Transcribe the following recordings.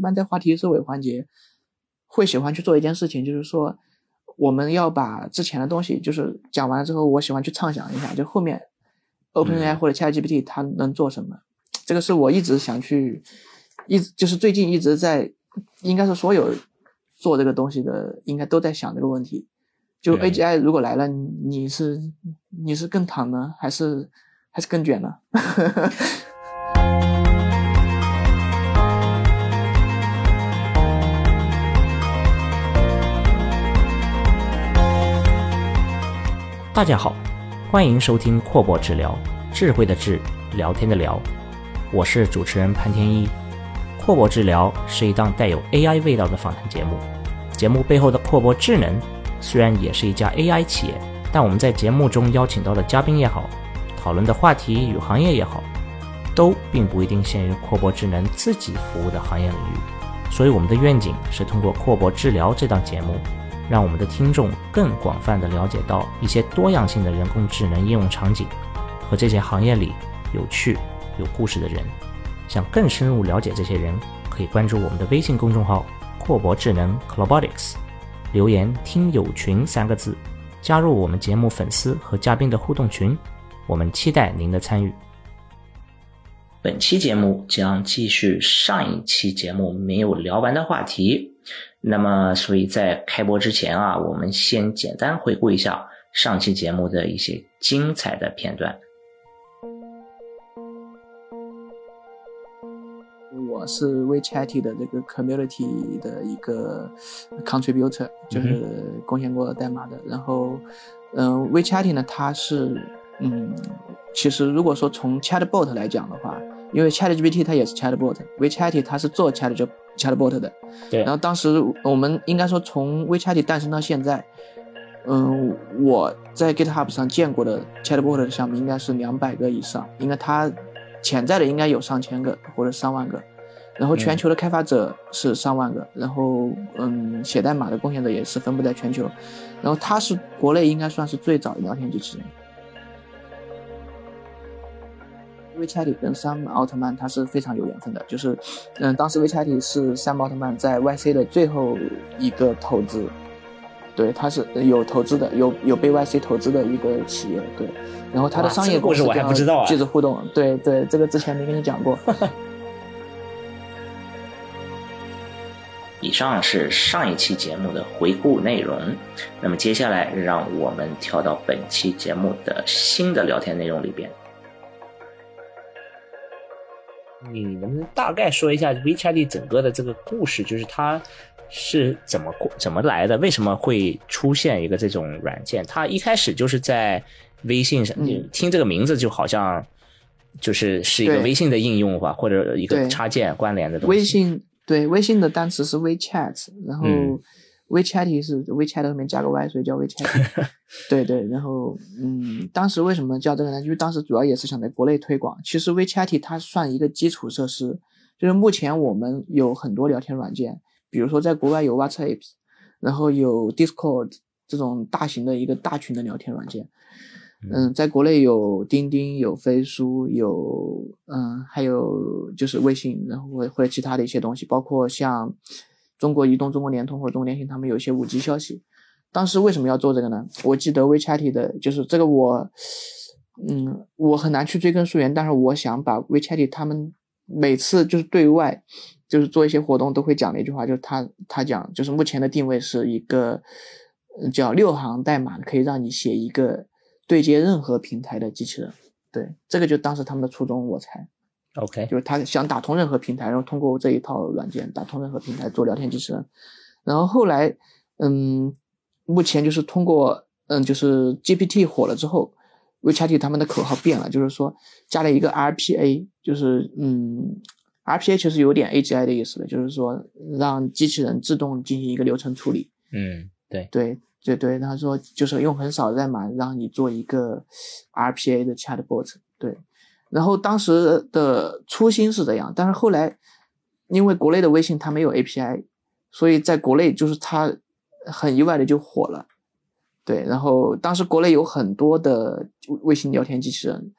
般在话题收尾环节会喜欢去做一件事情，就是说我们要把之前的东西就是讲完了之后，我喜欢去畅想一下，就后面 OpenAI 或者 ChatGPT 它能做什么。这个是我一直想去，一直就是最近一直在，应该是所有做这个东西的应该都在想这个问题。就 AGI 如果来了，你是你是更躺呢，还是还是更卷呢？大家好，欢迎收听阔博治疗，智慧的智，聊天的聊，我是主持人潘天一。阔博治疗是一档带有 AI 味道的访谈节目，节目背后的阔博智能。虽然也是一家 AI 企业，但我们在节目中邀请到的嘉宾也好，讨论的话题与行业也好，都并不一定限于阔博智能自己服务的行业领域。所以，我们的愿景是通过阔博治疗这档节目，让我们的听众更广泛的了解到一些多样性的人工智能应用场景和这些行业里有趣、有故事的人。想更深入了解这些人，可以关注我们的微信公众号“阔博智能 （Clobotics）”。留言“听友群”三个字，加入我们节目粉丝和嘉宾的互动群，我们期待您的参与。本期节目将继续上一期节目没有聊完的话题，那么，所以在开播之前啊，我们先简单回顾一下上期节目的一些精彩的片段。我是 WeChat 的这个 Community 的一个 Contributor，就是贡献过代码的。然后，嗯，WeChat 呢，它是，嗯，其实如果说从 Chatbot 来讲的话，因为 ChatGPT 它也是 Chatbot，WeChat 它是做 Chat Chatbot 的。对。然后当时我们应该说从 WeChat 诞生到现在，嗯，我在 GitHub 上见过的 Chatbot 的项目应该是两百个以上，应该它潜在的应该有上千个或者上万个。然后全球的开发者是上万个，然后嗯，写代码的贡献者也是分布在全球，然后它是国内应该算是最早的聊天机器人。WeChat 跟山姆奥特曼他是非常有缘分的，就是嗯，当时 WeChat 是山姆奥特曼在 YC 的最后一个投资，对，他是有投资的，有有被 YC 投资的一个企业，对，然后他的商业故事我还不知道啊，记者互动，对对，这个之前没跟你讲过。以上是上一期节目的回顾内容，那么接下来让我们跳到本期节目的新的聊天内容里边。你能不能大概说一下 WeChat 整个的这个故事？就是它是怎么怎么来的？为什么会出现一个这种软件？它一开始就是在微信上，你听这个名字就好像就是是一个微信的应用吧，或者一个插件关联的东西。微信。对，微信的单词是 WeChat，然后 WeChat 是 WeChat 后面加个 Y，所以叫 WeChat。对对，然后嗯，当时为什么叫这个呢？因为当时主要也是想在国内推广。其实 WeChat 它算一个基础设施，就是目前我们有很多聊天软件，比如说在国外有 WhatsApp，然后有 Discord 这种大型的一个大群的聊天软件。嗯，在国内有钉钉，有飞书，有嗯，还有就是微信，然后或或者其他的一些东西，包括像中国移动、中国联通或者中国电信，他们有一些五 G 消息。当时为什么要做这个呢？我记得 WeChat 的就是这个，我嗯，我很难去追根溯源，但是我想把 WeChat 他们每次就是对外就是做一些活动都会讲的一句话，就是他他讲就是目前的定位是一个叫六行代码可以让你写一个。对接任何平台的机器人，对这个就当时他们的初衷，我猜，OK，就是他想打通任何平台，然后通过这一套软件打通任何平台做聊天机器人。然后后来，嗯，目前就是通过，嗯，就是 GPT 火了之后，WeChat 他们的口号变了，就是说加了一个 RPA，就是嗯，RPA 其实有点 AGI 的意思了，就是说让机器人自动进行一个流程处理。嗯，对对。对对，他说就是用很少代码让你做一个 RPA 的 chatbot，对。然后当时的初心是这样，但是后来因为国内的微信它没有 API，所以在国内就是它很意外的就火了，对。然后当时国内有很多的微信聊天机器人，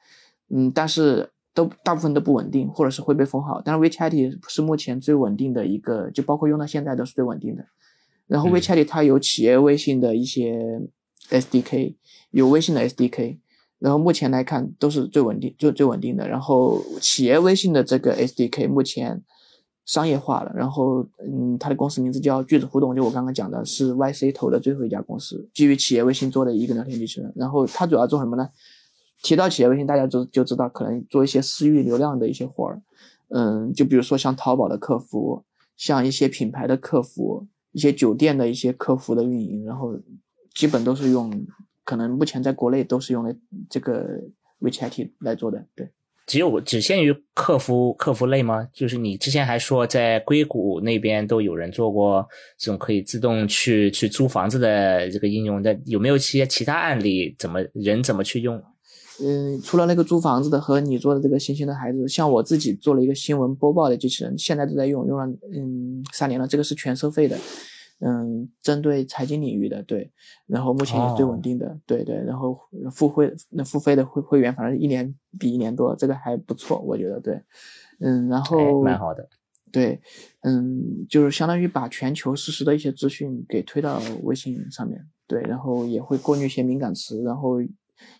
嗯，但是都大部分都不稳定，或者是会被封号。但是 WeChat 是目前最稳定的一个，就包括用到现在都是最稳定的。然后 WeChat 它有企业微信的一些 SDK，有微信的 SDK，然后目前来看都是最稳定、最最稳定的。然后企业微信的这个 SDK 目前商业化了，然后嗯，它的公司名字叫句子互动，就我刚刚讲的是 YC 投的最后一家公司，基于企业微信做的一个聊天机器人。然后它主要做什么呢？提到企业微信，大家就就知道可能做一些私域流量的一些活儿，嗯，就比如说像淘宝的客服，像一些品牌的客服，一些酒店的一些客服的运营，然后基本都是用，可能目前在国内都是用的这个 WeChat 来做的，对。只有只限于客服客服类吗？就是你之前还说在硅谷那边都有人做过这种可以自动去去租房子的这个应用，那有没有一些其他案例？怎么人怎么去用？嗯，除了那个租房子的和你做的这个星星的孩子，像我自己做了一个新闻播报的机器人，现在都在用，用了嗯三年了，这个是全收费的，嗯，针对财经领域的，对，然后目前也是最稳定的，对对，然后付费那付费的会会员，反正一年比一年多，这个还不错，我觉得对，嗯，然后蛮好的，对，嗯，就是相当于把全球实时的一些资讯给推到微信上面，对，然后也会过滤一些敏感词，然后。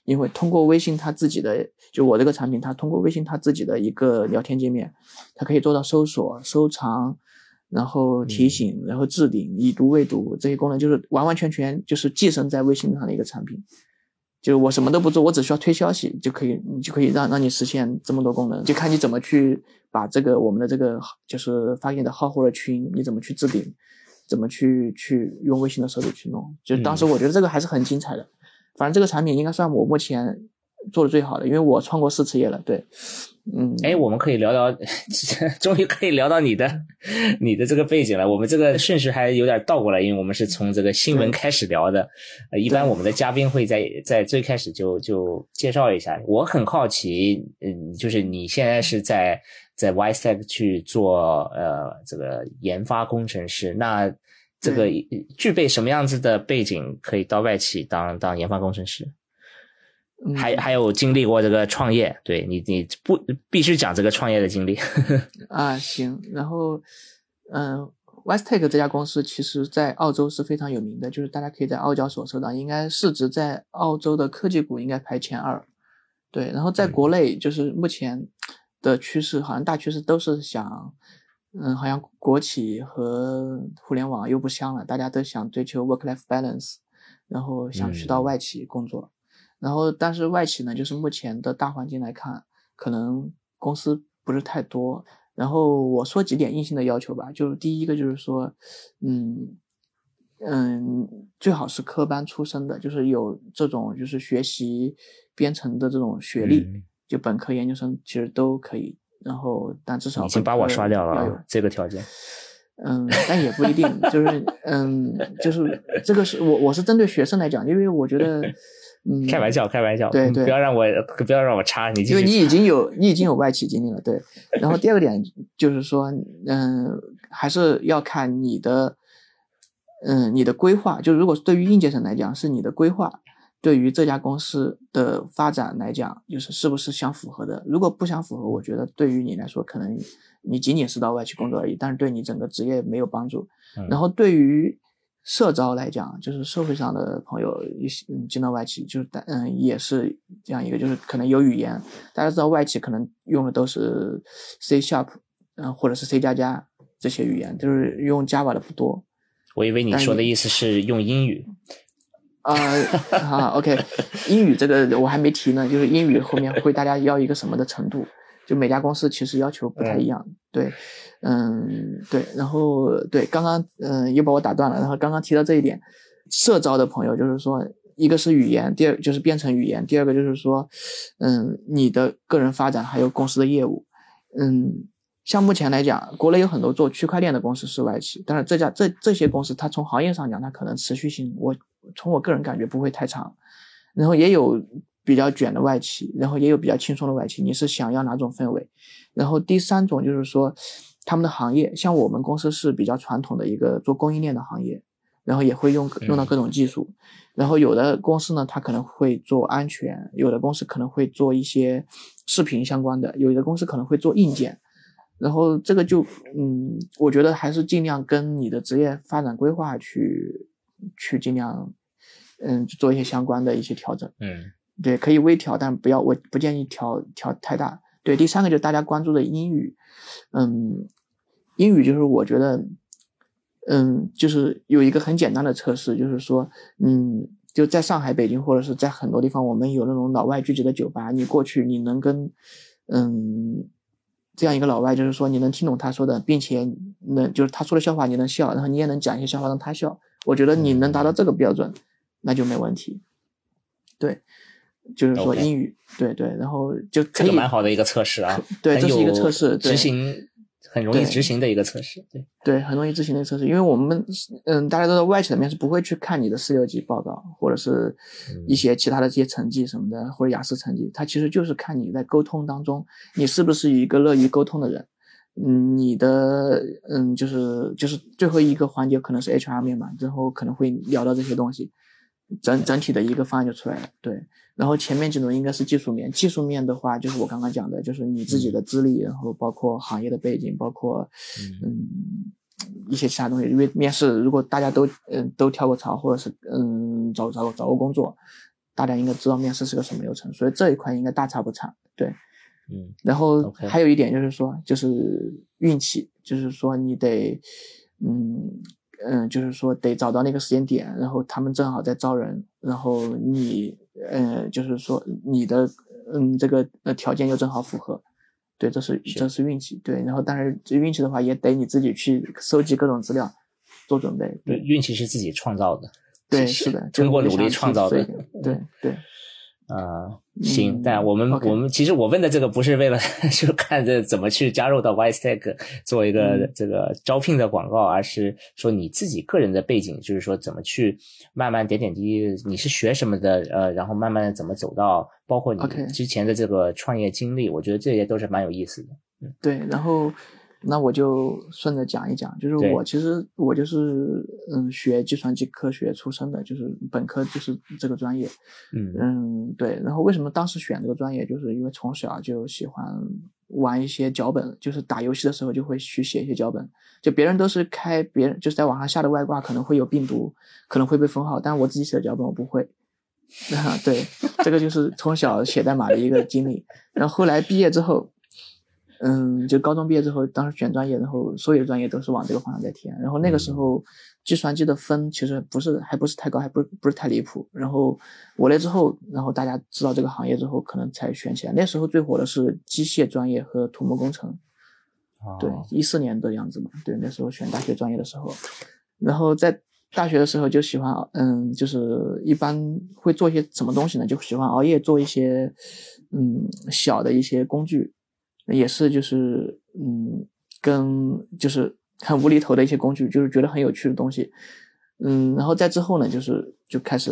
因为通过微信它自己的，就我这个产品，它通过微信它自己的一个聊天界面，它可以做到搜索、收藏，然后提醒，然后置顶、已读未读这些功能，就是完完全全就是寄生在微信上的一个产品。就是我什么都不做，我只需要推消息就可以，你就可以让让你实现这么多功能，就看你怎么去把这个我们的这个就是发给你的号或者群，你怎么去置顶，怎么去去用微信的手里去弄。就当时我觉得这个还是很精彩的。反正这个产品应该算我目前做的最好的，因为我创过四次业了。对，嗯，哎，我们可以聊聊，终于可以聊到你的 你的这个背景了。我们这个顺序还有点倒过来，因为我们是从这个新闻开始聊的。呃，一般我们的嘉宾会在在最开始就就介绍一下。我很好奇，嗯，就是你现在是在在 Y s e c 去做呃这个研发工程师，那。这个具备什么样子的背景可以到外企当当研发工程师？还还有经历过这个创业，对你你不必须讲这个创业的经历 啊？行，然后嗯，Westtech 这家公司其实在澳洲是非常有名的，就是大家可以在澳交所搜到，应该市值在澳洲的科技股应该排前二。对，然后在国内就是目前的趋势，好像大趋势都是想。嗯，好像国企和互联网又不香了，大家都想追求 work-life balance，然后想去到外企工作，然后但是外企呢，就是目前的大环境来看，可能公司不是太多。然后我说几点硬性的要求吧，就是第一个就是说，嗯嗯，最好是科班出身的，就是有这种就是学习编程的这种学历，就本科、研究生其实都可以。然后，但至少已经把我刷掉了。这个条件，嗯，但也不一定，就是嗯，就是这个是我我是针对学生来讲，因为我觉得，嗯，开玩笑，开玩笑，对对，不要让我不要让我插你，因为你已经有你已经有外企经历了，对。然后第二个点就是说，嗯，还是要看你的，嗯，你的规划，就如果对于应届生来讲，是你的规划。对于这家公司的发展来讲，就是是不是相符合的？如果不相符合，我觉得对于你来说，可能你仅仅是到外企工作而已，但是对你整个职业没有帮助。然后对于社招来讲，就是社会上的朋友一些进到外企，就是嗯也是这样一个，就是可能有语言，大家知道外企可能用的都是 C Sharp，嗯或者是 C 加加这些语言，就是用 Java 的不多。我以为你说的意思是用英语。啊，好，OK，英语这个我还没提呢，就是英语后面会大家要一个什么的程度，就每家公司其实要求不太一样，对，嗯，对，然后对，刚刚嗯又把我打断了，然后刚刚提到这一点，社招的朋友就是说，一个是语言，第二就是编程语言，第二个就是说，嗯，你的个人发展还有公司的业务，嗯。像目前来讲，国内有很多做区块链的公司是外企，但是这家这这些公司，它从行业上讲，它可能持续性，我从我个人感觉不会太长。然后也有比较卷的外企，然后也有比较轻松的外企，你是想要哪种氛围？然后第三种就是说，他们的行业，像我们公司是比较传统的一个做供应链的行业，然后也会用用到各种技术。然后有的公司呢，它可能会做安全，有的公司可能会做一些视频相关的，有的公司可能会做硬件。然后这个就，嗯，我觉得还是尽量跟你的职业发展规划去去尽量，嗯，做一些相关的一些调整。嗯，对，可以微调，但不要我不建议调调太大。对，第三个就是大家关注的英语，嗯，英语就是我觉得。嗯，就是有一个很简单的测试，就是说，嗯，就在上海、北京或者是在很多地方，我们有那种老外聚集的酒吧，你过去，你能跟，嗯，这样一个老外，就是说你能听懂他说的，并且能就是他说的笑话你能笑，然后你也能讲一些笑话让他笑，我觉得你能达到这个标准，那就没问题。对，就是说英语，对对，然后就这个蛮好的一个测试啊，对，这是一个测试，执行。很容易执行的一个测试，对。对，很容易执行的测试，因为我们嗯，大家都在外企的面是不会去看你的四六级报告，或者是一些其他的这些成绩什么的，或者雅思成绩，他其实就是看你在沟通当中，你是不是一个乐于沟通的人，嗯，你的嗯，就是就是最后一个环节可能是 HR 面嘛，之后可能会聊到这些东西，整整体的一个方案就出来了，对。然后前面几轮应该是技术面，技术面的话就是我刚刚讲的，就是你自己的资历，然后包括行业的背景，包括嗯一些其他东西。因为面试如果大家都嗯都跳过槽，或者是嗯找找找过工作，大家应该知道面试是个什么流程，所以这一块应该大差不差。对，嗯。然后还有一点就是说，就是运气，就是说你得嗯嗯，就是说得找到那个时间点，然后他们正好在招人，然后你。嗯，就是说你的嗯这个呃条件又正好符合，对，这是这是运气，对。然后但是这运气的话，也得你自己去收集各种资料，做准备。对，运气是自己创造的。对，是的，通过努力创造的。对对。啊，行，但我们我们其实我问的这个不是为了 就看这怎么去加入到 WiseTech 做一个这个招聘的广告，而是说你自己个人的背景，就是说怎么去慢慢点点滴滴，你是学什么的，呃，然后慢慢的怎么走到，包括你之前的这个创业经历，我觉得这些都是蛮有意思的。嗯，对，然后。那我就顺着讲一讲，就是我其实我就是嗯学计算机科学出身的，就是本科就是这个专业，嗯。嗯对，然后为什么当时选这个专业，就是因为从小就喜欢玩一些脚本，就是打游戏的时候就会去写一些脚本，就别人都是开别人就是在网上下的外挂可能会有病毒，可能会被封号，但我自己写的脚本我不会，啊 对，这个就是从小写代码的一个经历，然后后来毕业之后。嗯，就高中毕业之后，当时选专业，然后所有的专业都是往这个方向在填。然后那个时候，计算机的分其实不是，还不是太高，还不是不是太离谱。然后我来之后，然后大家知道这个行业之后，可能才选起来。那时候最火的是机械专业和土木工程。对，一四年的样子嘛。对，那时候选大学专业的时候，然后在大学的时候就喜欢，嗯，就是一般会做一些什么东西呢？就喜欢熬夜做一些，嗯，小的一些工具。也是，就是嗯，跟就是很无厘头的一些工具，就是觉得很有趣的东西，嗯，然后在之后呢，就是就开始，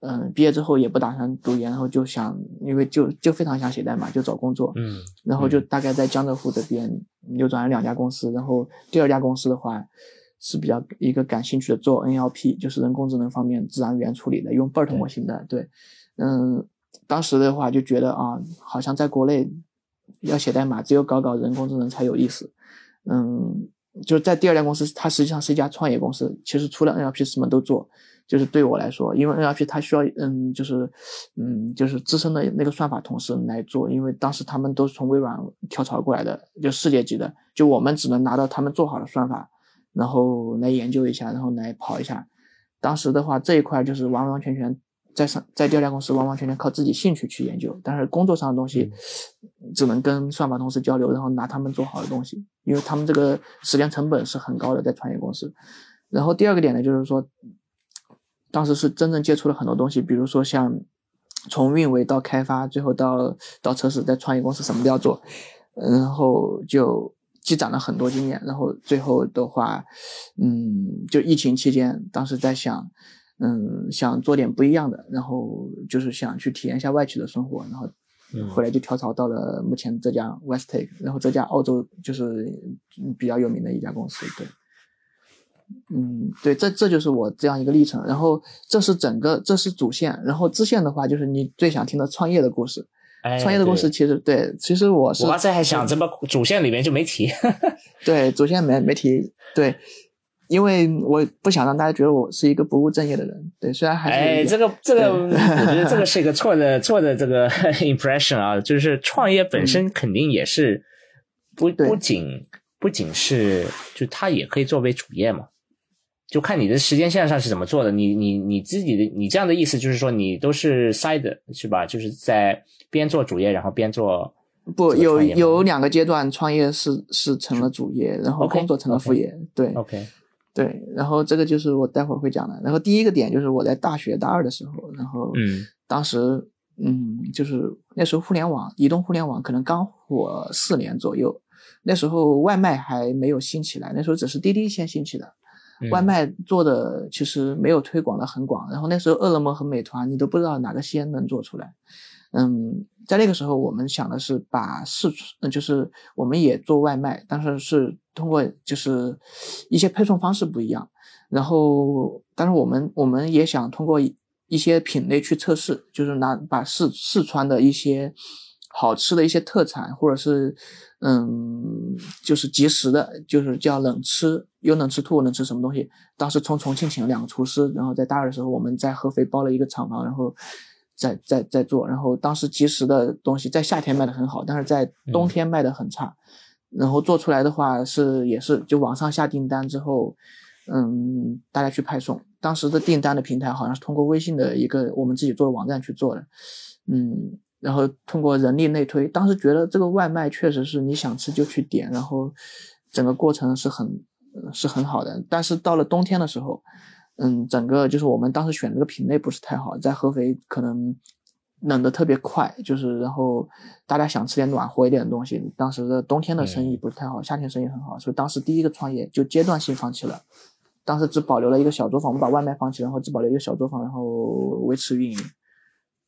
嗯，毕业之后也不打算读研，然后就想，因为就就非常想写代码，就找工作，嗯，然后就大概在江浙沪这边扭转了两家公司，然后第二家公司的话是比较一个感兴趣的，做 NLP，就是人工智能方面自然语言处理的，用 BERT 模型的，对，嗯，当时的话就觉得啊，好像在国内。要写代码，只有搞搞人工智能才有意思。嗯，就是在第二家公司，它实际上是一家创业公司。其实除了 NLP 什么都做，就是对我来说，因为 NLP 它需要，嗯，就是，嗯，就是资深的那个算法同事来做。因为当时他们都是从微软跳槽过来的，就世界级的，就我们只能拿到他们做好的算法，然后来研究一下，然后来跑一下。当时的话，这一块就是完完全全。在上在第二家公司完完全全靠自己兴趣去研究，但是工作上的东西只能跟算法同事交流，然后拿他们做好的东西，因为他们这个时间成本是很高的，在创业公司。然后第二个点呢，就是说，当时是真正接触了很多东西，比如说像从运维到开发，最后到到测试，在创业公司什么都要做，然后就积攒了很多经验。然后最后的话，嗯，就疫情期间，当时在想。嗯，想做点不一样的，然后就是想去体验一下外企的生活，然后后来就跳槽到了目前这家 WestTake，然后这家澳洲就是比较有名的一家公司，对。嗯，对，这这就是我这样一个历程。然后这是整个，这是主线。然后支线的话，就是你最想听的创业的故事。创业的故事其实对，其实我是我刚才还想，怎么主线里面就没提？对，主线没没提。对，因为我不想让大家觉得我是一个不务正业的人。对，虽然还是哎，这个这个，我觉得这个是一个 错的错的这个 impression 啊，就是创业本身肯定也是不不仅不仅是，就它也可以作为主业嘛。就看你的时间线上是怎么做的，你你你自己的你这样的意思就是说你都是 side 是吧？就是在边做主业，然后边做不有有两个阶段创业是是成了主业，然后工作成了副业，对，OK，对，然后这个就是我待会儿会讲的。然后第一个点就是我在大学大二的时候，然后嗯，当时嗯就是那时候互联网移动互联网可能刚火四年左右，那时候外卖还没有兴起来，那时候只是滴滴先兴起的。外卖做的其实没有推广的很广，然后那时候饿了么和美团你都不知道哪个先能做出来。嗯，在那个时候我们想的是把试，嗯，就是我们也做外卖，但是是通过就是一些配送方式不一样，然后但是我们我们也想通过一些品类去测试，就是拿把四四川的一些好吃的一些特产或者是。嗯，就是即时的，就是叫冷吃，又能吃兔，能吃什么东西？当时从重庆请了两个厨师，然后在大二的时候，我们在合肥包了一个厂房，然后在在在做。然后当时即时的东西在夏天卖的很好，但是在冬天卖的很差。然后做出来的话是也是就网上下订单之后，嗯，大家去派送。当时的订单的平台好像是通过微信的一个我们自己做的网站去做的，嗯。然后通过人力内推，当时觉得这个外卖确实是你想吃就去点，然后整个过程是很是很好的。但是到了冬天的时候，嗯，整个就是我们当时选这个品类不是太好，在合肥可能冷的特别快，就是然后大家想吃点暖和一点的东西。当时的冬天的生意不是太好，夏天生意很好，所以当时第一个创业就阶段性放弃了。当时只保留了一个小作坊，我们把外卖放弃，然后只保留一个小作坊，然后维持运营。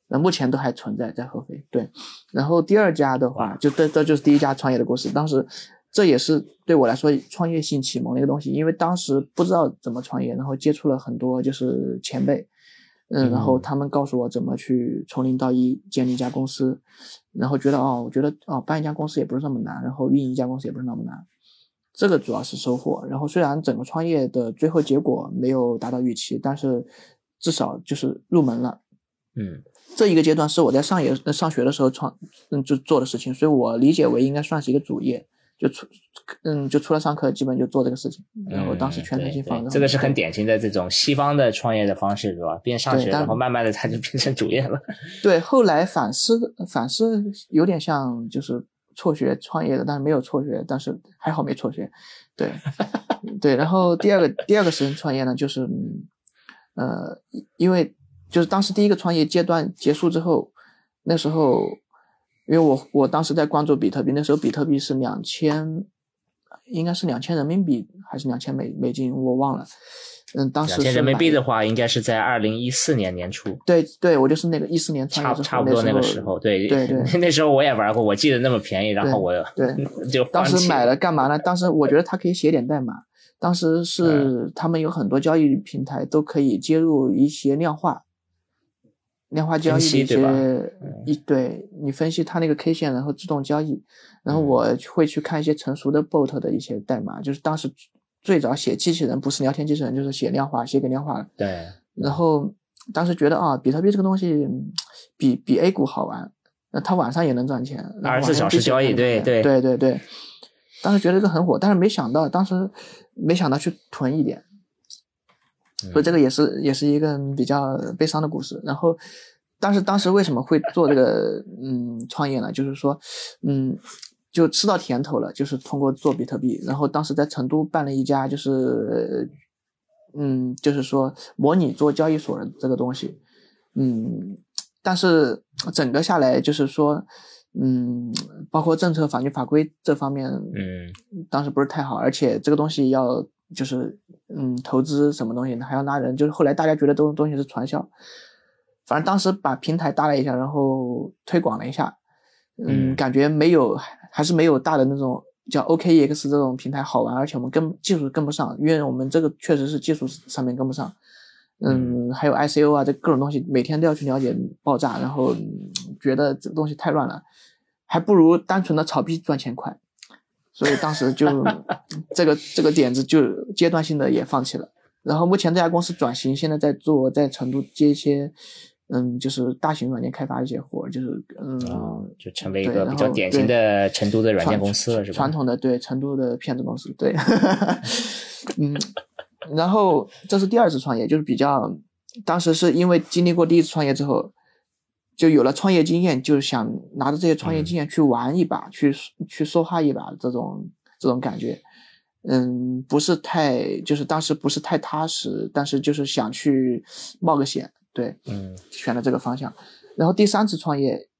那目前都还存在在合肥，对。然后第二家的话，就这这就是第一家创业的故事。当时这也是对我来说创业性启蒙的一个东西，因为当时不知道怎么创业，然后接触了很多就是前辈，嗯，然后他们告诉我怎么去从零到一建立一家公司，然后觉得哦，我觉得哦，办一家公司也不是那么难，然后运营一家公司也不是那么难，这个主要是收获。然后虽然整个创业的最后结果没有达到预期，但是至少就是入门了，嗯。这一个阶段是我在上野上学的时候创嗯就做的事情，所以我理解为应该算是一个主业，就出嗯就除了上课，基本就做这个事情。然后当时全身心放。这个是很典型的这种西方的创业的方式，是吧？边上学，然后慢慢的他就变成主业了。对，后来反思反思有点像就是辍学创业的，但是没有辍学，但是还好没辍学。对 对，然后第二个第二个时间创业呢，就是呃因为。就是当时第一个创业阶段结束之后，那时候，因为我我当时在关注比特币，那时候比特币是两千，应该是两千人民币还是两千美美金，我忘了。嗯，当时两千人民币的话，应该是在二零一四年年初。对对，我就是那个一四年创业差不多那个时候，对对对，那时候我也玩过，我记得那么便宜，然后我对 就当时买了干嘛呢？当时我觉得它可以写点代码，当时是他们有很多交易平台都可以接入一些量化。量化交易的一些一对你分析它那个 K 线，然后自动交易，然后我会去看一些成熟的 bot 的一些代码，就是当时最早写机器人不是聊天机器人，就是写量化，写给量化。对。然后当时觉得啊，比特币这个东西比比 A 股好玩，那它晚上也能赚钱，二十四小时交易，对对对对对。当时觉得这个很火，但是没想到，当时没想到去囤一点。所以这个也是也是一个比较悲伤的故事。然后，但是当时为什么会做这个嗯创业呢？就是说，嗯，就吃到甜头了，就是通过做比特币。然后当时在成都办了一家，就是嗯，就是说模拟做交易所的这个东西，嗯，但是整个下来就是说，嗯，包括政策、法律法规这方面，嗯，当时不是太好，而且这个东西要。就是嗯，投资什么东西还要拉人，就是后来大家觉得这种东西是传销，反正当时把平台搭了一下，然后推广了一下，嗯，感觉没有，还是没有大的那种叫 OKEX 这种平台好玩，而且我们跟技术跟不上，因为我们这个确实是技术上面跟不上。嗯，还有 ICO 啊，这各种东西每天都要去了解爆炸，然后觉得这个东西太乱了，还不如单纯的炒币赚钱快。所以当时就 这个这个点子就阶段性的也放弃了。然后目前这家公司转型，现在在做在成都接一些。嗯，就是大型软件开发一些活，就是嗯，就成为一个比较典型的成都的软件公司了，是吧？传统的对成都的骗子公司，对，嗯，然后这是第二次创业，就是比较，当时是因为经历过第一次创业之后，就有了创业经验，就是想拿着这些创业经验去玩一把，去去梭哈一把这种这种感觉，嗯，不是太，就是当时不是太踏实，但是就是想去冒个险。对，嗯，选了这个方向，然后第三次创业，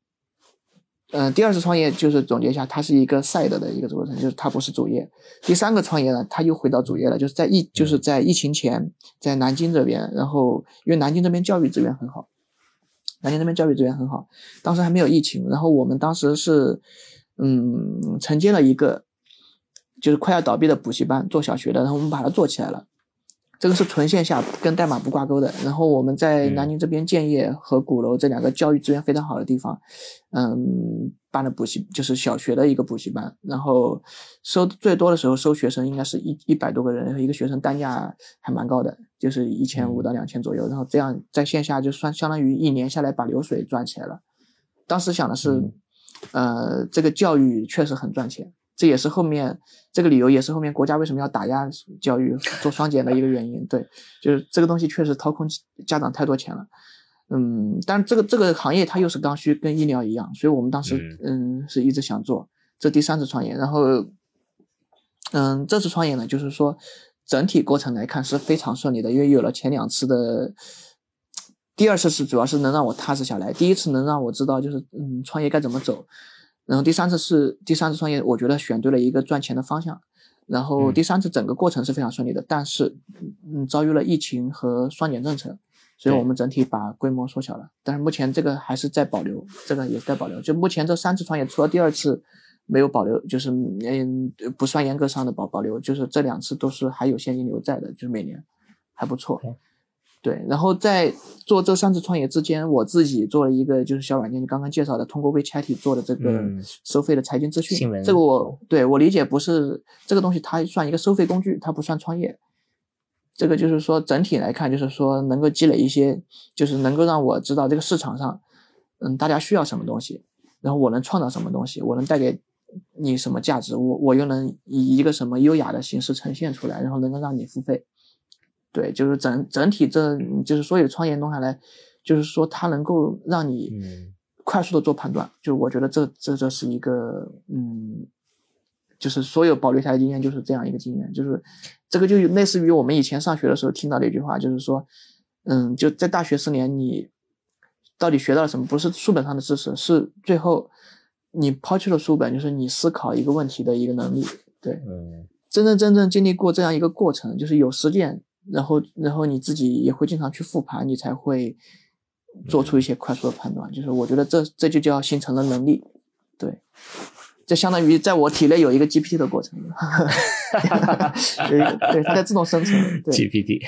嗯，第二次创业就是总结一下，它是一个 side 的一个过程，就是它不是主业。第三个创业呢，它又回到主业了，就是在疫就是在疫情前，在南京这边，然后因为南京这边教育资源很好，南京那边教育资源很好，当时还没有疫情，然后我们当时是，嗯，承接了一个就是快要倒闭的补习班，做小学的，然后我们把它做起来了。这个是纯线下，跟代码不挂钩的。然后我们在南宁这边建业和鼓楼这两个教育资源非常好的地方，嗯，办了补习，就是小学的一个补习班。然后收最多的时候收学生应该是一一百多个人，一个学生单价还蛮高的，就是一千五到两千左右。然后这样在线下就算相当于一年下来把流水赚起来了。当时想的是，呃，这个教育确实很赚钱。这也是后面这个理由，也是后面国家为什么要打压教育、做双减的一个原因。对，就是这个东西确实掏空家长太多钱了。嗯，但是这个这个行业它又是刚需，跟医疗一样，所以我们当时嗯是一直想做。这第三次创业，然后嗯这次创业呢，就是说整体过程来看是非常顺利的，因为有了前两次的，第二次是主要是能让我踏实下来，第一次能让我知道就是嗯创业该怎么走。然后第三次是第三次创业，我觉得选对了一个赚钱的方向。然后第三次整个过程是非常顺利的，但是嗯遭遇了疫情和双减政策，所以我们整体把规模缩小了。但是目前这个还是在保留，这个也是在保留。就目前这三次创业，除了第二次没有保留，就是嗯不算严格上的保保留，就是这两次都是还有现金流在的，就是每年还不错。对，然后在做这三次创业之间，我自己做了一个就是小软件，你刚刚介绍的，通过 WeChat 做的这个收费的财经资讯。这个我对我理解不是这个东西，它算一个收费工具，它不算创业。这个就是说整体来看，就是说能够积累一些，就是能够让我知道这个市场上，嗯，大家需要什么东西，然后我能创造什么东西，我能带给你什么价值，我我又能以一个什么优雅的形式呈现出来，然后能够让你付费。对，就是整整体，这就是所有创业弄下来，就是说它能够让你快速的做判断。就我觉得这这这是一个，嗯，就是所有保留下来经验就是这样一个经验。就是这个就类似于我们以前上学的时候听到的一句话，就是说，嗯，就在大学四年，你到底学到了什么？不是书本上的知识，是最后你抛弃了书本，就是你思考一个问题的一个能力。对，嗯，真真正正经历过这样一个过程，就是有实践。然后，然后你自己也会经常去复盘，你才会做出一些快速的判断。就是我觉得这这就叫形成了能力，对，这相当于在我体内有一个 GPT 的过程，对，它在自动生成。GPT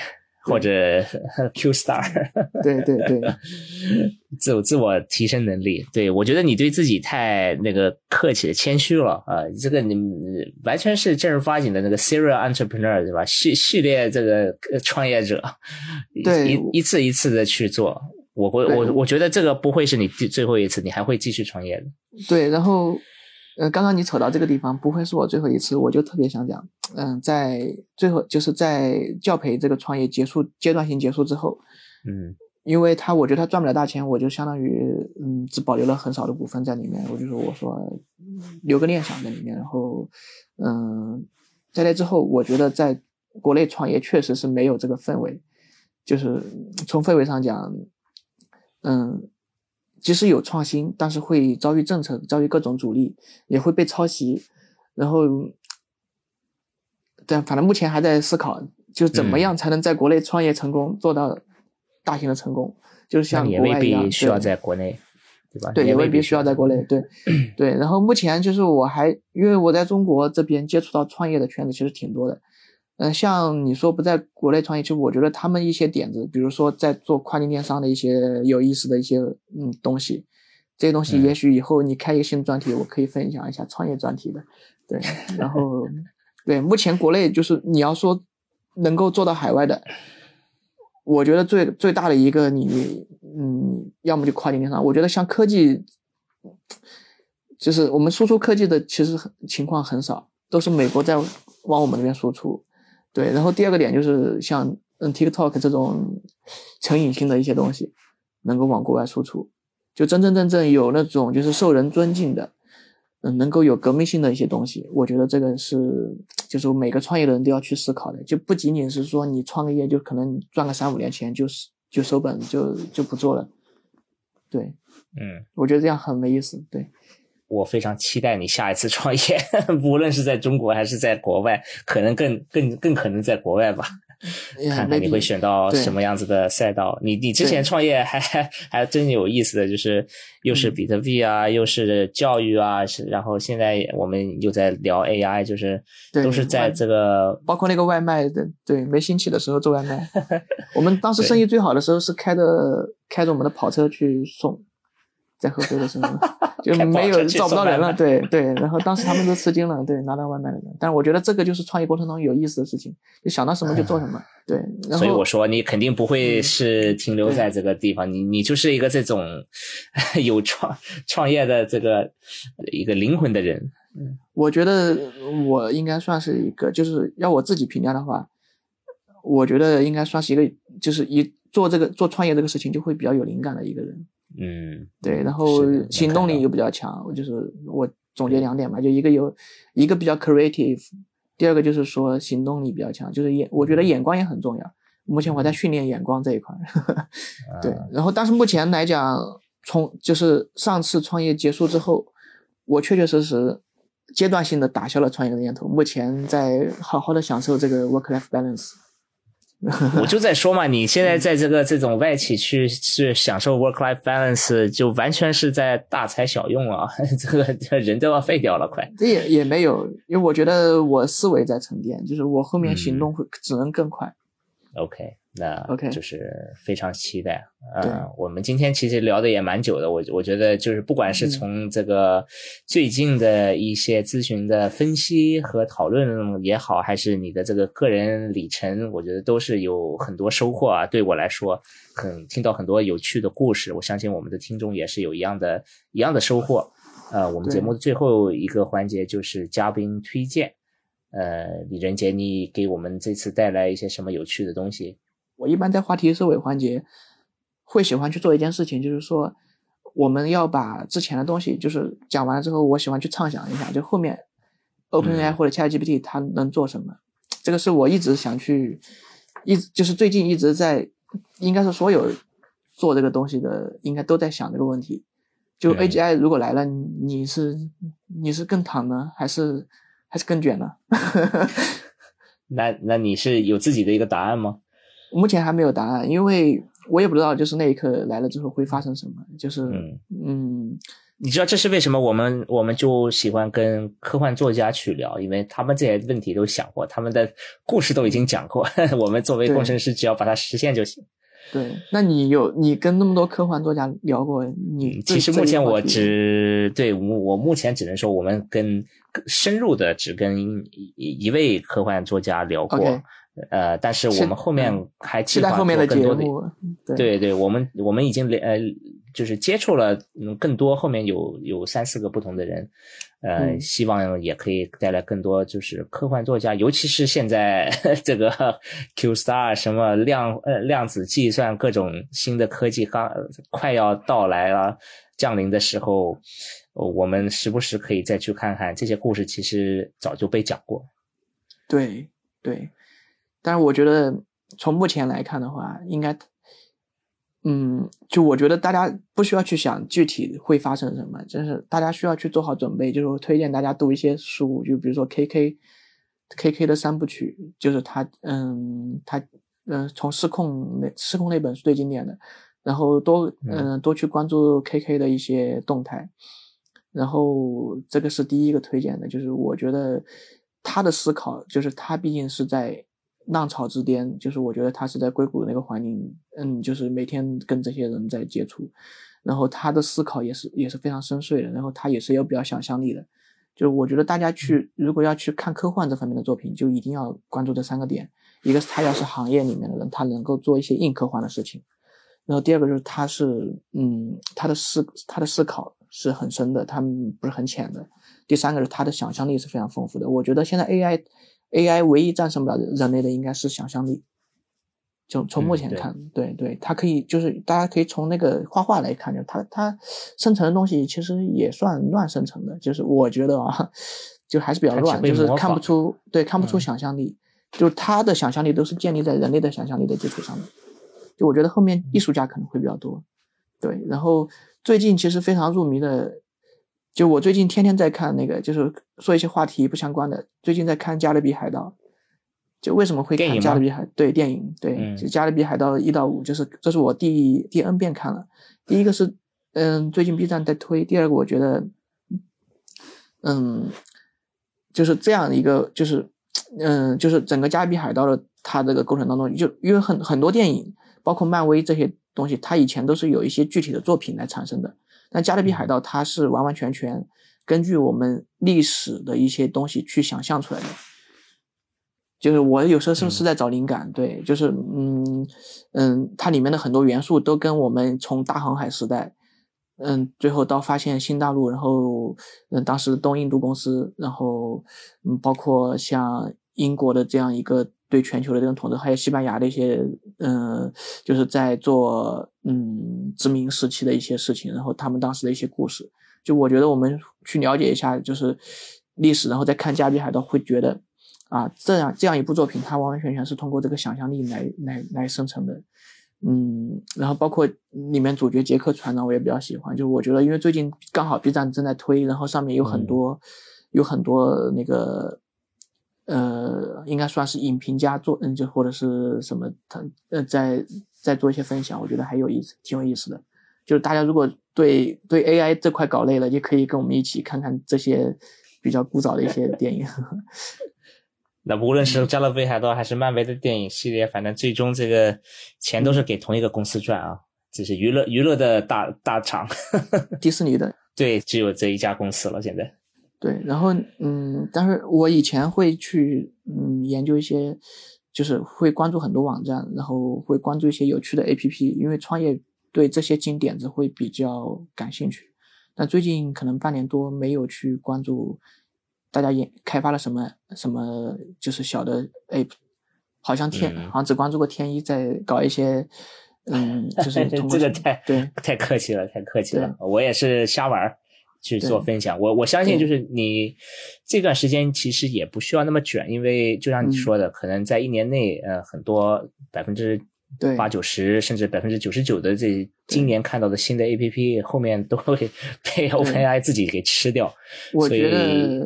或者 Q Star，对 对对。自我自我提升能力，对我觉得你对自己太那个客气了，谦虚了啊！这个你完全是正儿八经的那个 serial entrepreneur 对吧？系系列这个创业者，对一一次一次的去做，我会我我觉得这个不会是你第最后一次，你还会继续创业的。对，然后呃，刚刚你扯到这个地方，不会是我最后一次，我就特别想讲，嗯，在最后就是在教培这个创业结束阶段性结束之后，嗯。因为他，我觉得他赚不了大钱，我就相当于，嗯，只保留了很少的股份在里面。我就说，我说留个念想在里面。然后，嗯，在那之后，我觉得在国内创业确实是没有这个氛围。就是从氛围上讲，嗯，即使有创新，但是会遭遇政策，遭遇各种阻力，也会被抄袭。然后，但反正目前还在思考，就怎么样才能在国内创业成功，做到。大型的成功，就是像国外一样，需要在国内。对吧？对，也未必需需要在国内。对，对。然后目前就是我还因为我在中国这边接触到创业的圈子其实挺多的。嗯，像你说不在国内创业，其实我觉得他们一些点子，比如说在做跨境电商的一些有意思的一些嗯东西，这些东西也许以后你开一个新专题，我可以分享一下创业专题的。对，然后 对，目前国内就是你要说能够做到海外的，我觉得最最大的一个你嗯，要么就跨境电商，我觉得像科技，就是我们输出科技的其实很情况很少，都是美国在往我们那边输出。对，然后第二个点就是像嗯 TikTok 这种成瘾性的一些东西，能够往国外输出，就真真正正有那种就是受人尊敬的，嗯，能够有革命性的一些东西，我觉得这个是就是每个创业的人都要去思考的，就不仅仅是说你创个业就可能赚个三五年钱就是就收本就就不做了，对，嗯，我觉得这样很没意思，对。我非常期待你下一次创业，无论是在中国还是在国外，可能更更更可能在国外吧。看看你会选到什么样子的赛道。你你之前创业还还还真有意思的就是又是比特币啊，又是教育啊，是然后现在我们又在聊 AI，就是都是在这个包括那个外卖的，对，没兴起的时候做外卖。我们当时生意最好的时候是开着开着我们的跑车去送。在合肥的时候，就没有找不到人了，对对，然后当时他们都吃惊了，对，拿到外卖的人。但是我觉得这个就是创业过程中有意思的事情，就想到什么就做什么，对。所以我说你肯定不会是停留在这个地方，你你就是一个这种 有创创业的这个一个灵魂的人。嗯，我觉得我应该算是一个，就是要我自己评价的话，我觉得应该算是一个，就是一做这个做创业这个事情就会比较有灵感的一个人。嗯，对，然后行动力又比较强，我就是我总结两点吧，就一个有一个比较 creative，第二个就是说行动力比较强，就是眼，我觉得眼光也很重要。目前我在训练眼光这一块，对，然后但是目前来讲，从就是上次创业结束之后，我确确实实阶段性的打消了创业的念头，目前在好好的享受这个 work life balance。我就在说嘛，你现在在这个这种外企去去享受 work life balance，就完全是在大材小用啊，这个人都要废掉了，快。这也也没有，因为我觉得我思维在沉淀，就是我后面行动会只能更快。OK。那 OK，就是非常期待。嗯，我们今天其实聊的也蛮久的。我我觉得就是不管是从这个最近的一些咨询的分析和讨论也好，还是你的这个个人里程，我觉得都是有很多收获啊。对我来说，很听到很多有趣的故事。我相信我们的听众也是有一样的一样的收获。呃，我们节目的最后一个环节就是嘉宾推荐。呃，李仁杰，你给我们这次带来一些什么有趣的东西？我一般在话题收尾环节，会喜欢去做一件事情，就是说，我们要把之前的东西，就是讲完了之后，我喜欢去畅想一下，就后面 OpenAI 或者 ChatGPT 它能做什么。这个是我一直想去，一就是最近一直在，应该是所有做这个东西的，应该都在想这个问题。就 AGI 如果来了，你是你是更躺呢，还是还是更卷呢？那那你是有自己的一个答案吗？目前还没有答案，因为我也不知道，就是那一刻来了之后会发生什么。就是嗯嗯，你知道这是为什么我们我们就喜欢跟科幻作家去聊，因为他们这些问题都想过，他们的故事都已经讲过，我们作为工程师只要把它实现就行。对，那你有你跟那么多科幻作家聊过？你其实目前我只对我我目前只能说我们跟深入的只跟一一位科幻作家聊过。呃，但是我们后面还计划做更多的，对对，我们我们已经呃，就是接触了更多，后面有有三四个不同的人，呃，希望也可以带来更多就是科幻作家，尤其是现在 这个 Q Star 什么量呃量子计算各种新的科技刚快要到来了降临的时候，我们时不时可以再去看看这些故事，其实早就被讲过。对对。但是我觉得，从目前来看的话，应该，嗯，就我觉得大家不需要去想具体会发生什么，就是大家需要去做好准备。就是我推荐大家读一些书，就比如说 K K，K K 的三部曲，就是他，嗯，他，嗯，从失控那失控那本是最经典的，然后多嗯多去关注 KK 的一些动态，然后这个是第一个推荐的，就是我觉得他的思考，就是他毕竟是在浪潮之巅，就是我觉得他是在硅谷那个环境，嗯，就是每天跟这些人在接触，然后他的思考也是也是非常深邃的，然后他也是有比较想象力的，就是我觉得大家去如果要去看科幻这方面的作品，就一定要关注这三个点，一个是他要是行业里面的人，他能够做一些硬科幻的事情。然后第二个就是他是，嗯，他的思他的思考是很深的，他们不是很浅的。第三个是他的想象力是非常丰富的。我觉得现在 AI AI 唯一战胜不了人类的应该是想象力。就从目前看，对对，它可以就是大家可以从那个画画来看，就它它生成的东西其实也算乱生成的，就是我觉得啊，就还是比较乱，就是看不出对看不出想象力，就是他的想象力都是建立在人类的想象力的基础上的。就我觉得后面艺术家可能会比较多，对。然后最近其实非常入迷的，就我最近天天在看那个，就是说一些话题不相关的。最近在看《加勒比海盗》，就为什么会看《加勒比海》？对，电影，对，就《加勒比海盗》一到五，就是这是我第第 N 遍看了。第一个是，嗯，最近 B 站在推；第二个我觉得，嗯，就是这样一个，就是，嗯，就是整个《加勒比海盗》的它这个过程当中，就因为很很多电影。包括漫威这些东西，它以前都是有一些具体的作品来产生的。但《加勒比海盗》它是完完全全根据我们历史的一些东西去想象出来的。就是我有时候是不是在找灵感？对，就是嗯嗯，它里面的很多元素都跟我们从大航海时代，嗯，最后到发现新大陆，然后嗯，当时东印度公司，然后嗯，包括像英国的这样一个。对全球的这种统治，还有西班牙的一些，嗯，就是在做嗯殖民时期的一些事情，然后他们当时的一些故事，就我觉得我们去了解一下，就是历史，然后再看《加勒比海盗》，会觉得啊，这样这样一部作品，它完完全全是通过这个想象力来来来生成的，嗯，然后包括里面主角杰克船长，我也比较喜欢，就我觉得，因为最近刚好 B 站正在推，然后上面有很多有很多那个。呃，应该算是影评家做，嗯，就或者是什么，他呃，在在做一些分享，我觉得还有意思，挺有意思的。就是大家如果对对 AI 这块搞累了，也可以跟我们一起看看这些比较古早的一些电影。那无论是《加勒比海盗》还是漫威的电影系列，反正最终这个钱都是给同一个公司赚啊，这是娱乐娱乐的大大厂，迪士尼的。对，只有这一家公司了，现在。对，然后嗯，但是我以前会去嗯研究一些，就是会关注很多网站，然后会关注一些有趣的 A P P，因为创业对这些金点子会比较感兴趣。但最近可能半年多没有去关注，大家也开发了什么什么，就是小的 App，好像天好像只关注过天一在搞一些，嗯，就是这个太对太客气了，太客气了，我也是瞎玩。去做分享，我我相信就是你这段时间其实也不需要那么卷，因为就像你说的，可能在一年内，呃，很多百分之八九十甚至百分之九十九的这今年看到的新的 A P P 后面都会 被 O P I 自己给吃掉，所以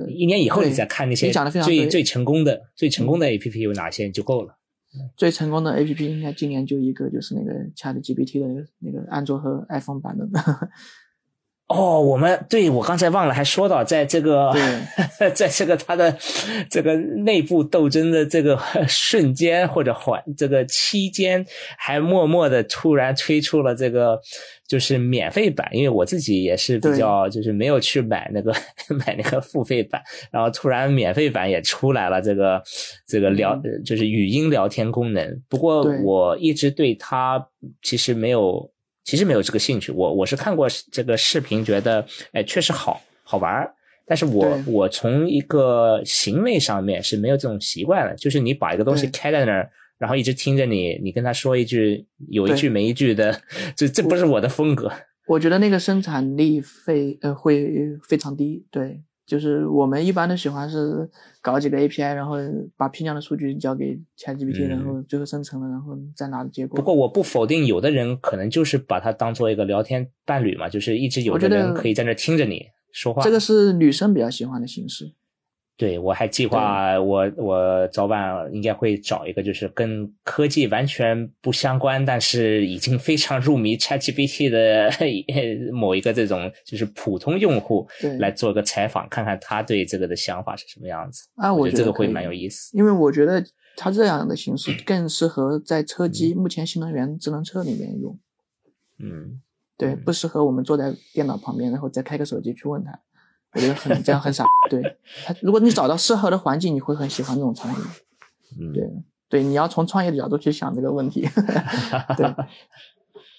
一年以后你再看那些最最成功的最成功的 A P P 有哪些就够了。最成功的 A P P 应该今年就一个，就是那个 Chat G P T 的那个那个安卓和 iPhone 版的。哦，我们对我刚才忘了还说到，在这个，在这个他的这个内部斗争的这个瞬间或者缓这个期间，还默默的突然推出了这个就是免费版，因为我自己也是比较就是没有去买那个 买那个付费版，然后突然免费版也出来了，这个这个聊就是语音聊天功能。不过我一直对它其实没有。其实没有这个兴趣，我我是看过这个视频，觉得哎确实好好玩儿，但是我我从一个行为上面是没有这种习惯的，就是你把一个东西开在那儿，然后一直听着你，你跟他说一句有一句没一句的，这这不是我的风格。我觉得那个生产力费呃会非常低，对。就是我们一般都喜欢是搞几个 API，然后把批量的数据交给 ChatGPT，然后最后生成了，然后再拿结果。不过我不否定有的人可能就是把它当做一个聊天伴侣嘛，就是一直有的人可以在那听着你说话。这个是女生比较喜欢的形式，对，我还计划我我早晚应该会找一个就是跟科技完全不相关，但是已经非常入迷 ChatGPT 的 某一个这种就是普通用户来做个采访，看看他对这个的想法是什么样子。啊，我觉得这个会蛮有意思，因为我觉得他这样的形式 更适合在车机目前新能源智能车里面用。嗯，对，不适合我们坐在电脑旁边，然后再开个手机去问他。我觉得很这样很傻，对 他，如果你找到适合的环境，你会很喜欢这种场景。嗯，对对，你要从创业的角度去想这个问题。对，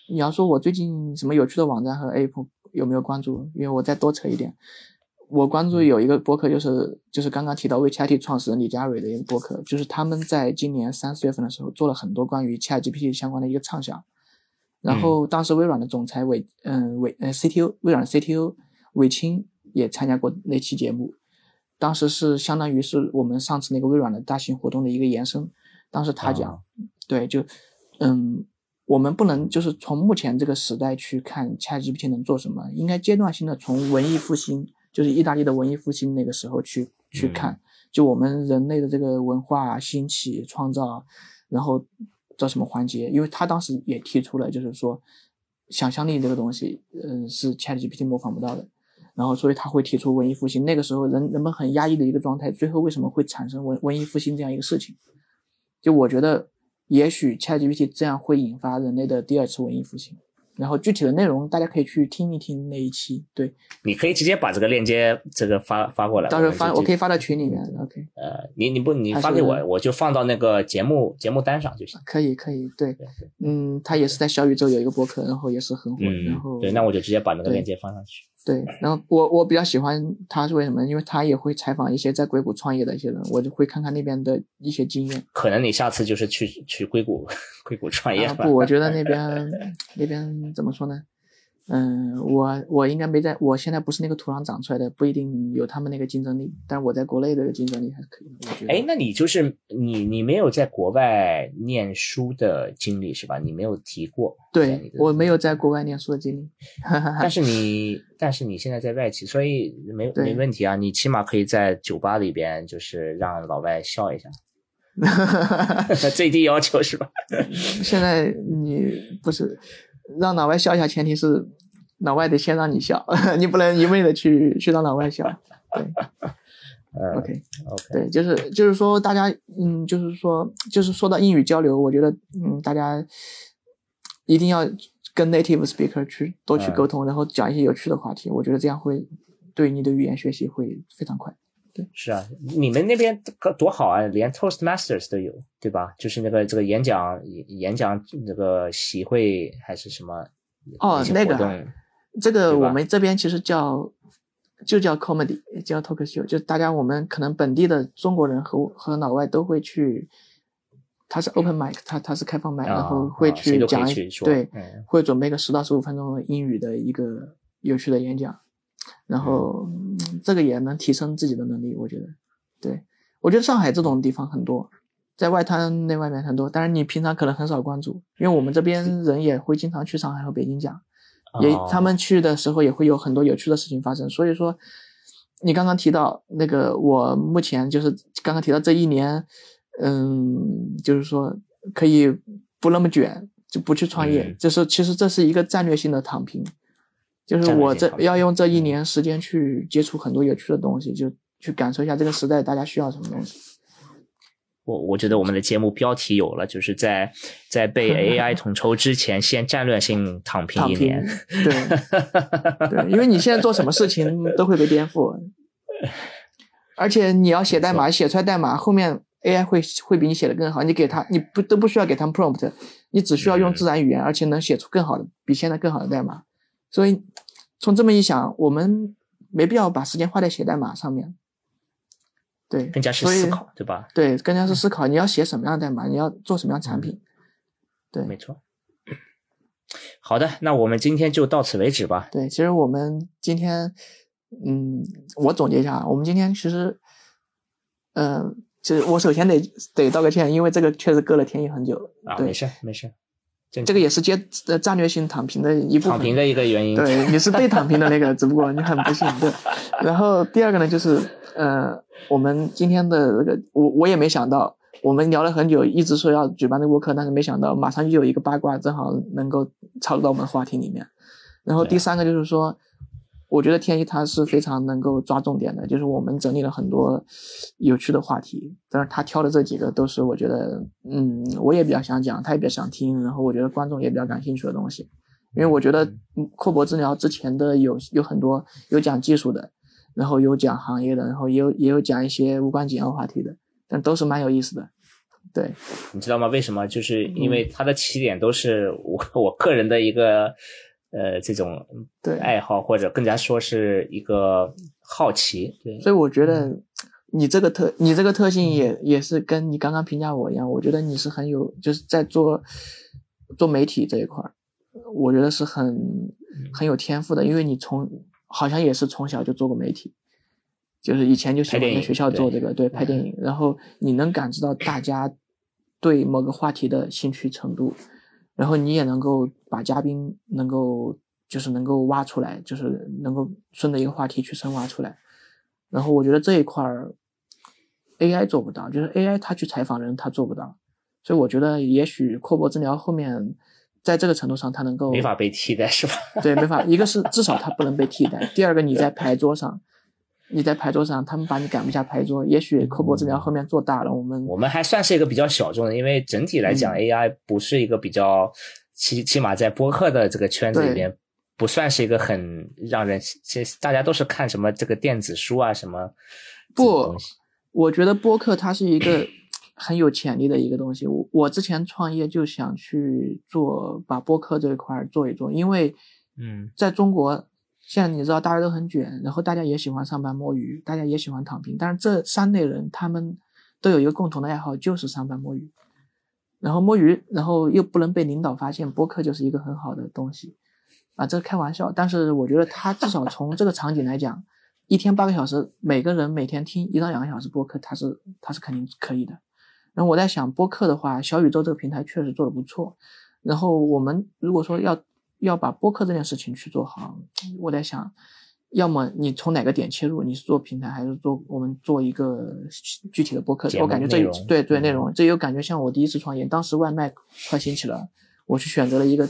你要说我最近什么有趣的网站和 app 有没有关注？因为我再多扯一点，我关注有一个博客，就是就是刚刚提到 WeChat 创始人李佳蕊的一个博客，就是他们在今年三四月份的时候做了很多关于 ChatGPT 相关的一个畅想。然后当时微软的总裁韦嗯韦呃 CTO 微软 CTO 韦清。也参加过那期节目，当时是相当于是我们上次那个微软的大型活动的一个延伸。当时他讲，对，就，嗯，我们不能就是从目前这个时代去看 ChatGPT 能做什么，应该阶段性的从文艺复兴，就是意大利的文艺复兴那个时候去去看，就我们人类的这个文化兴起创造，然后到什么环节？因为他当时也提出了，就是说，想象力这个东西，嗯，是 ChatGPT 模仿不到的。然后，所以他会提出文艺复兴。那个时候，人人们很压抑的一个状态，最后为什么会产生文文艺复兴这样一个事情？就我觉得，也许 ChatGPT 这样会引发人类的第二次文艺复兴。然后具体的内容，大家可以去听一听那一期。对，你可以直接把这个链接这个发发过来，到时候发我可以发到群里面。OK，呃，你你不你发给我，我就放到那个节目节目单上就行。可以可以，对，嗯，他也是在小宇宙有一个博客，然后也是很火。然后对，那我就直接把那个链接放上去。对，然后我我比较喜欢他是为什么？因为他也会采访一些在硅谷创业的一些人，我就会看看那边的一些经验。可能你下次就是去去硅谷 硅谷创业吧？不，我觉得那 边那边怎么说呢？嗯，我我应该没在，我现在不是那个土壤长出来的，不一定有他们那个竞争力。但是我在国内的竞争力还是可以的，我觉得。哎，那你就是你，你没有在国外念书的经历是吧？你没有提过。对，我没有在国外念书的经历。但是你，但是你现在在外企，所以没没问题啊。你起码可以在酒吧里边，就是让老外笑一下。最低要求是吧？现在你不是。让老外笑一下，前提是老外得先让你笑，你不能一味的去去让老外笑。对，OK OK，对，就是就是说大家，嗯，就是说就是说到英语交流，我觉得，嗯，大家一定要跟 native speaker 去多去沟通，然后讲一些有趣的话题，我觉得这样会对你的语言学习会非常快。对，是啊，你们那边多好啊，连 Toastmasters 都有，对吧？就是那个这个演讲演讲那个习会还是什么？哦，那个，这个我们这边其实叫就叫 comedy，叫 talk show，就大家我们可能本地的中国人和和老外都会去，他是 open mic，他他是开放麦，然后会去讲，对，会准备个十到十五分钟的英语的一个有趣的演讲。然后这个也能提升自己的能力，我觉得，对。我觉得上海这种地方很多，在外滩那外面很多，但是你平常可能很少关注，因为我们这边人也会经常去上海和北京讲，也他们去的时候也会有很多有趣的事情发生。所以说，你刚刚提到那个，我目前就是刚刚提到这一年，嗯，就是说可以不那么卷，就不去创业，就是其实这是一个战略性的躺平。就是我这要用这一年时间去接触很多有趣的东西，就去感受一下这个时代大家需要什么东西。我我觉得我们的节目标题有了，就是在在被 AI 统筹之前，先战略性躺平一年。对，对，因为你现在做什么事情都会被颠覆，而且你要写代码，写出来代码后面 AI 会会比你写的更好。你给他，你不都不需要给他们 prompt，你只需要用自然语言，而且能写出更好的，比现在更好的代码。所以，从这么一想，我们没必要把时间花在写代码上面。对，更加是思考，对吧？对，更加是思考你要写什么样的代码，你要做什么样的产品。对，没错。好的，那我们今天就到此为止吧。对，其实我们今天，嗯，我总结一下，我们今天其实，嗯，其实我首先得得道个歉，因为这个确实隔了天意很久。啊，没事，没事。这个也是接呃战略性躺平的一部分。躺平的一个原因。对，你是被躺平的那个，只不过你很不幸。对。然后第二个呢，就是呃，我们今天的那个，我我也没想到，我们聊了很久，一直说要举办那个播客，但是没想到马上就有一个八卦，正好能够插入到我们的话题里面。然后第三个就是说。我觉得天一他是非常能够抓重点的，就是我们整理了很多有趣的话题，但是他挑的这几个都是我觉得，嗯，我也比较想讲，他也比较想听，然后我觉得观众也比较感兴趣的东西。因为我觉得阔博治疗之前的有有很多有讲技术的，然后有讲行业的，然后也有也有讲一些无关紧要话题的，但都是蛮有意思的。对，你知道吗？为什么？就是因为他的起点都是我 我个人的一个。呃，这种对爱好或者更加说是一个好奇，对，所以我觉得你这个特你这个特性也也是跟你刚刚评价我一样，我觉得你是很有就是在做做媒体这一块儿，我觉得是很很有天赋的，因为你从好像也是从小就做过媒体，就是以前就喜欢在学校做这个对拍电影，然后你能感知到大家对某个话题的兴趣程度。然后你也能够把嘉宾能够就是能够挖出来，就是能够顺着一个话题去深挖出来。然后我觉得这一块儿 AI 做不到，就是 AI 它去采访人它做不到。所以我觉得也许阔博治疗后面在这个程度上它能够没法被替代是吧？对，没法。一个是至少它不能被替代，第二个你在牌桌上。你在牌桌上，他们把你赶不下牌桌。也许科博治疗后面做大了，我们我们还算是一个比较小众的，因为整体来讲，AI 不是一个比较起起码在播客的这个圈子里边，不算是一个很让人，其实大家都是看什么这个电子书啊什么。不，我觉得播客它是一个很有潜力的一个东西。我我之前创业就想去做，把播客这一块做一做，因为嗯，在中国。现在你知道大家都很卷，然后大家也喜欢上班摸鱼，大家也喜欢躺平。但是这三类人他们都有一个共同的爱好，就是上班摸鱼。然后摸鱼，然后又不能被领导发现，播客就是一个很好的东西啊！这开玩笑，但是我觉得他至少从这个场景来讲，一天八个小时，每个人每天听一到两个小时播客，他是他是肯定可以的。然后我在想，播客的话，小宇宙这个平台确实做的不错。然后我们如果说要。要把播客这件事情去做好，我在想，要么你从哪个点切入？你是做平台，还是做我们做一个具体的播客？我感觉这对对内容，这有感觉像我第一次创业，当时外卖快兴起了，我去选择了一个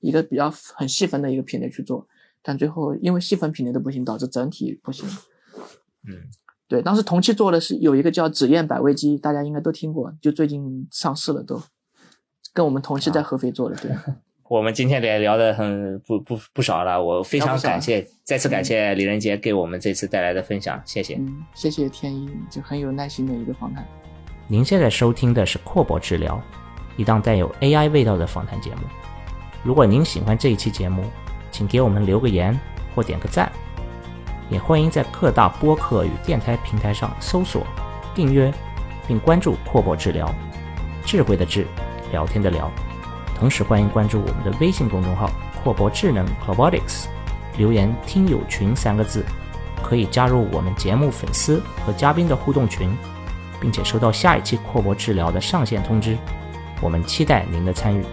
一个比较很细分的一个品类去做，但最后因为细分品类的不行，导致整体不行。嗯，对，当时同期做的是有一个叫紫燕百味鸡，大家应该都听过，就最近上市了，都跟我们同期在合肥做的，对。我们今天也聊的很不不不少了，我非常感谢，再次感谢李仁杰给我们这次带来的分享，谢谢。嗯，谢谢天一，就很有耐心的一个访谈。您现在收听的是阔博治疗，一档带有 AI 味道的访谈节目。如果您喜欢这一期节目，请给我们留个言或点个赞，也欢迎在各大播客与电台平台上搜索、订阅并关注阔博治疗，智慧的智，聊天的聊。同时欢迎关注我们的微信公众号“阔博智能 c o b o t i c s 留言“听友群”三个字，可以加入我们节目粉丝和嘉宾的互动群，并且收到下一期阔博治疗的上线通知。我们期待您的参与。